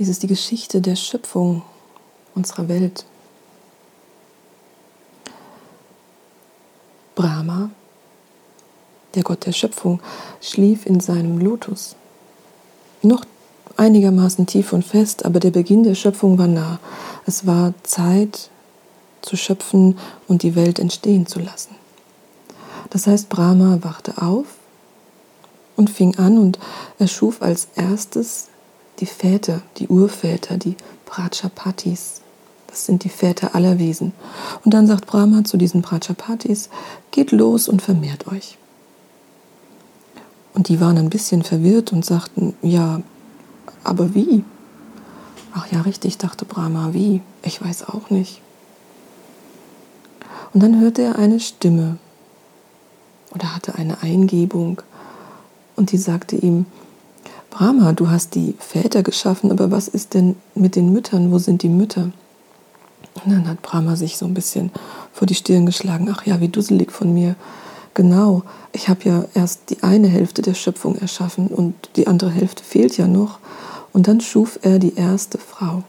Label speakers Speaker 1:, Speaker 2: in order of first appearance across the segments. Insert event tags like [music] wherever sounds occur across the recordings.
Speaker 1: Dies ist die Geschichte der Schöpfung unserer Welt. Brahma, der Gott der Schöpfung, schlief in seinem Lotus. Noch einigermaßen tief und fest, aber der Beginn der Schöpfung war nah. Es war Zeit zu schöpfen und die Welt entstehen zu lassen. Das heißt, Brahma wachte auf und fing an und erschuf als erstes die Väter, die Urväter, die Prajapatis. Das sind die Väter aller Wesen. Und dann sagt Brahma zu diesen Prajapatis, geht los und vermehrt euch. Und die waren ein bisschen verwirrt und sagten, ja, aber wie? Ach ja, richtig, dachte Brahma, wie? Ich weiß auch nicht. Und dann hörte er eine Stimme oder hatte eine Eingebung und die sagte ihm, Brahma, du hast die Väter geschaffen, aber was ist denn mit den Müttern? Wo sind die Mütter? Und dann hat Brahma sich so ein bisschen vor die Stirn geschlagen. Ach ja, wie dusselig von mir. Genau, ich habe ja erst die eine Hälfte der Schöpfung erschaffen und die andere Hälfte fehlt ja noch. Und dann schuf er die erste Frau,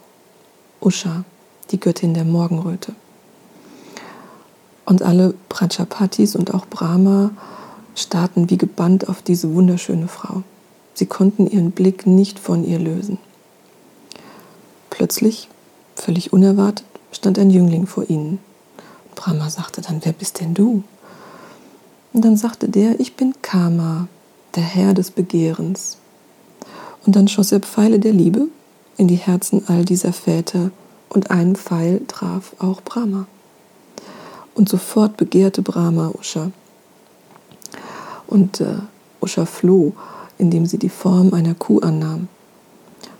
Speaker 1: Usha, die Göttin der Morgenröte. Und alle Prajapatis und auch Brahma starrten wie gebannt auf diese wunderschöne Frau. Sie konnten ihren Blick nicht von ihr lösen. Plötzlich, völlig unerwartet, stand ein Jüngling vor ihnen. Brahma sagte dann, wer bist denn du? Und dann sagte der, ich bin Kama, der Herr des Begehrens. Und dann schoss er Pfeile der Liebe in die Herzen all dieser Väter, und ein Pfeil traf auch Brahma. Und sofort begehrte Brahma Usha. Und äh, Usha floh, indem sie die Form einer Kuh annahm.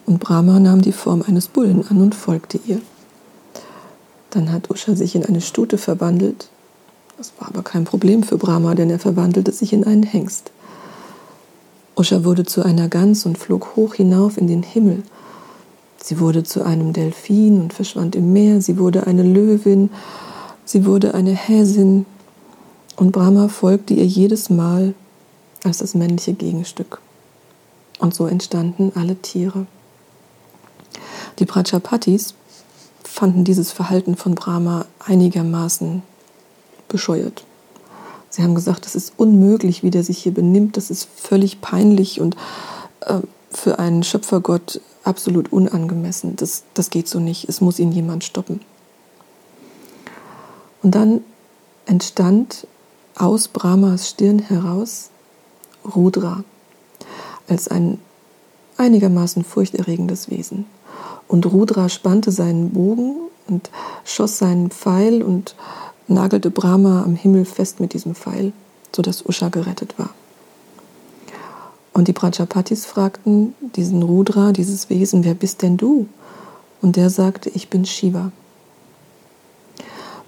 Speaker 1: Und Brahma nahm die Form eines Bullen an und folgte ihr. Dann hat Usha sich in eine Stute verwandelt. Das war aber kein Problem für Brahma, denn er verwandelte sich in einen Hengst. Usha wurde zu einer Gans und flog hoch hinauf in den Himmel. Sie wurde zu einem Delfin und verschwand im Meer. Sie wurde eine Löwin. Sie wurde eine Häsin. Und Brahma folgte ihr jedes Mal als das männliche Gegenstück. Und so entstanden alle Tiere. Die Prajapatis fanden dieses Verhalten von Brahma einigermaßen bescheuert. Sie haben gesagt, das ist unmöglich, wie der sich hier benimmt, das ist völlig peinlich und äh, für einen Schöpfergott absolut unangemessen. Das, das geht so nicht, es muss ihn jemand stoppen. Und dann entstand aus Brahmas Stirn heraus Rudra als ein einigermaßen furchterregendes Wesen. Und Rudra spannte seinen Bogen und schoss seinen Pfeil und nagelte Brahma am Himmel fest mit diesem Pfeil, sodass Usha gerettet war. Und die Prajapatis fragten diesen Rudra, dieses Wesen, wer bist denn du? Und der sagte, ich bin Shiva.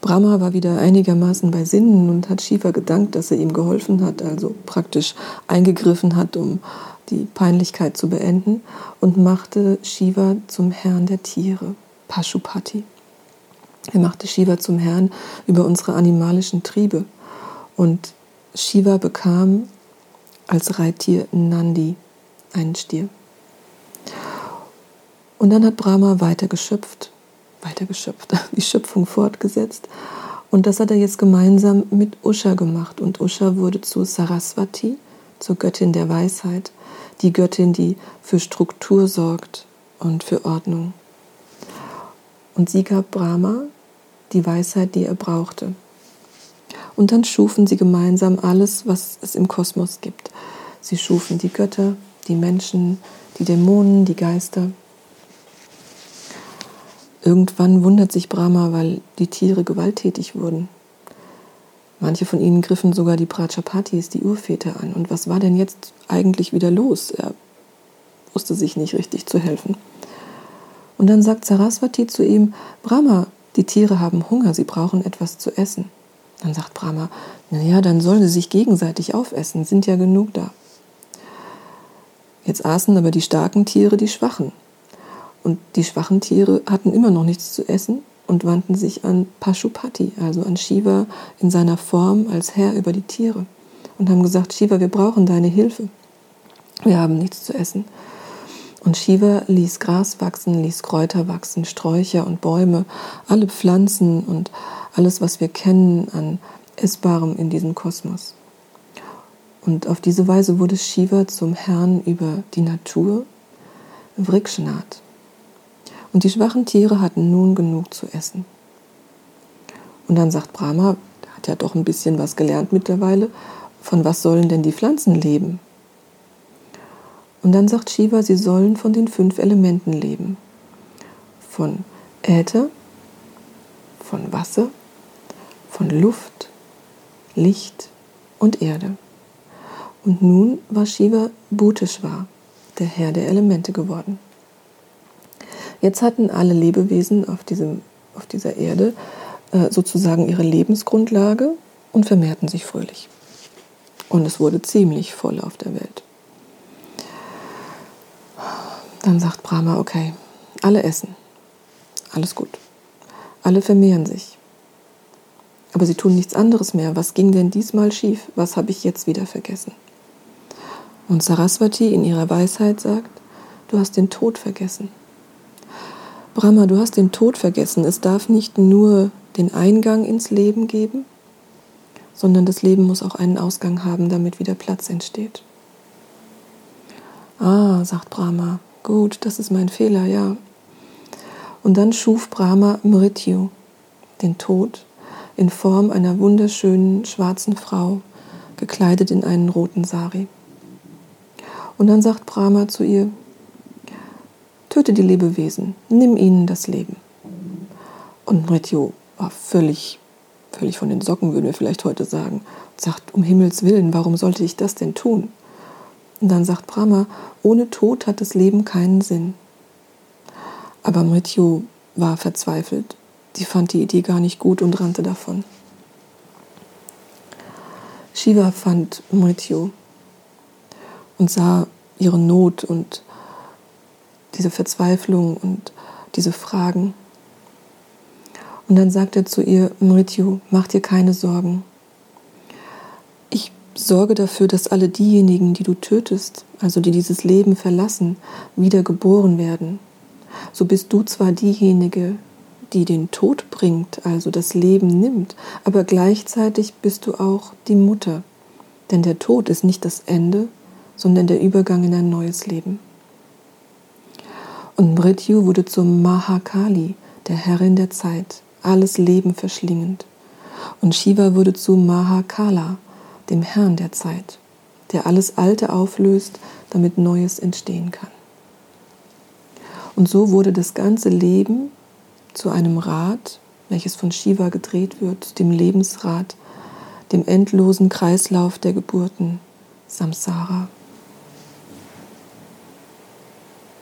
Speaker 1: Brahma war wieder einigermaßen bei Sinnen und hat Shiva gedankt, dass er ihm geholfen hat, also praktisch eingegriffen hat, um die Peinlichkeit zu beenden und machte Shiva zum Herrn der Tiere, Pashupati. Er machte Shiva zum Herrn über unsere animalischen Triebe und Shiva bekam als Reittier Nandi, einen Stier. Und dann hat Brahma weiter geschöpft, weiter geschöpft, [laughs] die Schöpfung fortgesetzt. Und das hat er jetzt gemeinsam mit Usha gemacht. Und Usha wurde zu Saraswati, zur Göttin der Weisheit die Göttin, die für Struktur sorgt und für Ordnung. Und sie gab Brahma die Weisheit, die er brauchte. Und dann schufen sie gemeinsam alles, was es im Kosmos gibt. Sie schufen die Götter, die Menschen, die Dämonen, die Geister. Irgendwann wundert sich Brahma, weil die Tiere gewalttätig wurden. Manche von ihnen griffen sogar die Prajapatis, die Urväter, an. Und was war denn jetzt eigentlich wieder los? Er wusste sich nicht richtig zu helfen. Und dann sagt Saraswati zu ihm, Brahma, die Tiere haben Hunger, sie brauchen etwas zu essen. Dann sagt Brahma, naja, dann sollen sie sich gegenseitig aufessen, sind ja genug da. Jetzt aßen aber die starken Tiere die schwachen. Und die schwachen Tiere hatten immer noch nichts zu essen und wandten sich an Pashupati, also an Shiva in seiner Form als Herr über die Tiere und haben gesagt, Shiva, wir brauchen deine Hilfe. Wir haben nichts zu essen. Und Shiva ließ Gras wachsen, ließ Kräuter wachsen, Sträucher und Bäume, alle Pflanzen und alles, was wir kennen an Essbarem in diesem Kosmos. Und auf diese Weise wurde Shiva zum Herrn über die Natur, Vrikshnath. Und die schwachen Tiere hatten nun genug zu essen. Und dann sagt Brahma, der hat ja doch ein bisschen was gelernt mittlerweile, von was sollen denn die Pflanzen leben? Und dann sagt Shiva, sie sollen von den fünf Elementen leben. Von Äther, von Wasser, von Luft, Licht und Erde. Und nun war Shiva Bhuteshwar, der Herr der Elemente geworden. Jetzt hatten alle Lebewesen auf, diesem, auf dieser Erde äh, sozusagen ihre Lebensgrundlage und vermehrten sich fröhlich. Und es wurde ziemlich voll auf der Welt. Dann sagt Brahma, okay, alle essen. Alles gut. Alle vermehren sich. Aber sie tun nichts anderes mehr. Was ging denn diesmal schief? Was habe ich jetzt wieder vergessen? Und Saraswati in ihrer Weisheit sagt, du hast den Tod vergessen. Brahma, du hast den Tod vergessen. Es darf nicht nur den Eingang ins Leben geben, sondern das Leben muss auch einen Ausgang haben, damit wieder Platz entsteht. Ah, sagt Brahma, Gut, das ist mein Fehler, ja. Und dann schuf Brahma Mrityu, den Tod, in Form einer wunderschönen schwarzen Frau, gekleidet in einen roten Sari. Und dann sagt Brahma zu ihr, töte die Lebewesen, nimm ihnen das Leben. Und Mrityu war völlig, völlig von den Socken, würden wir vielleicht heute sagen, und sagt, um Himmels Willen, warum sollte ich das denn tun? Und dann sagt Brahma, ohne Tod hat das Leben keinen Sinn. Aber Mrityu war verzweifelt. Sie fand die Idee gar nicht gut und rannte davon. Shiva fand Mrityu und sah ihre Not und diese Verzweiflung und diese Fragen. Und dann sagt er zu ihr, Mrityu, mach dir keine Sorgen. Sorge dafür, dass alle diejenigen, die du tötest, also die dieses Leben verlassen, wieder geboren werden. So bist du zwar diejenige, die den Tod bringt, also das Leben nimmt, aber gleichzeitig bist du auch die Mutter. Denn der Tod ist nicht das Ende, sondern der Übergang in ein neues Leben. Und Mrityu wurde zum Mahakali, der Herrin der Zeit, alles Leben verschlingend. Und Shiva wurde zu Mahakala, dem Herrn der Zeit, der alles Alte auflöst, damit Neues entstehen kann. Und so wurde das ganze Leben zu einem Rad, welches von Shiva gedreht wird, dem Lebensrad, dem endlosen Kreislauf der Geburten, Samsara.